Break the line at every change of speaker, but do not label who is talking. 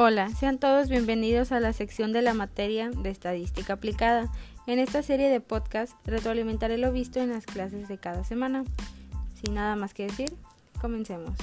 Hola, sean todos bienvenidos a la sección de la materia de estadística aplicada. En esta serie de podcast retroalimentaré lo visto en las clases de cada semana. Sin nada más que decir, comencemos.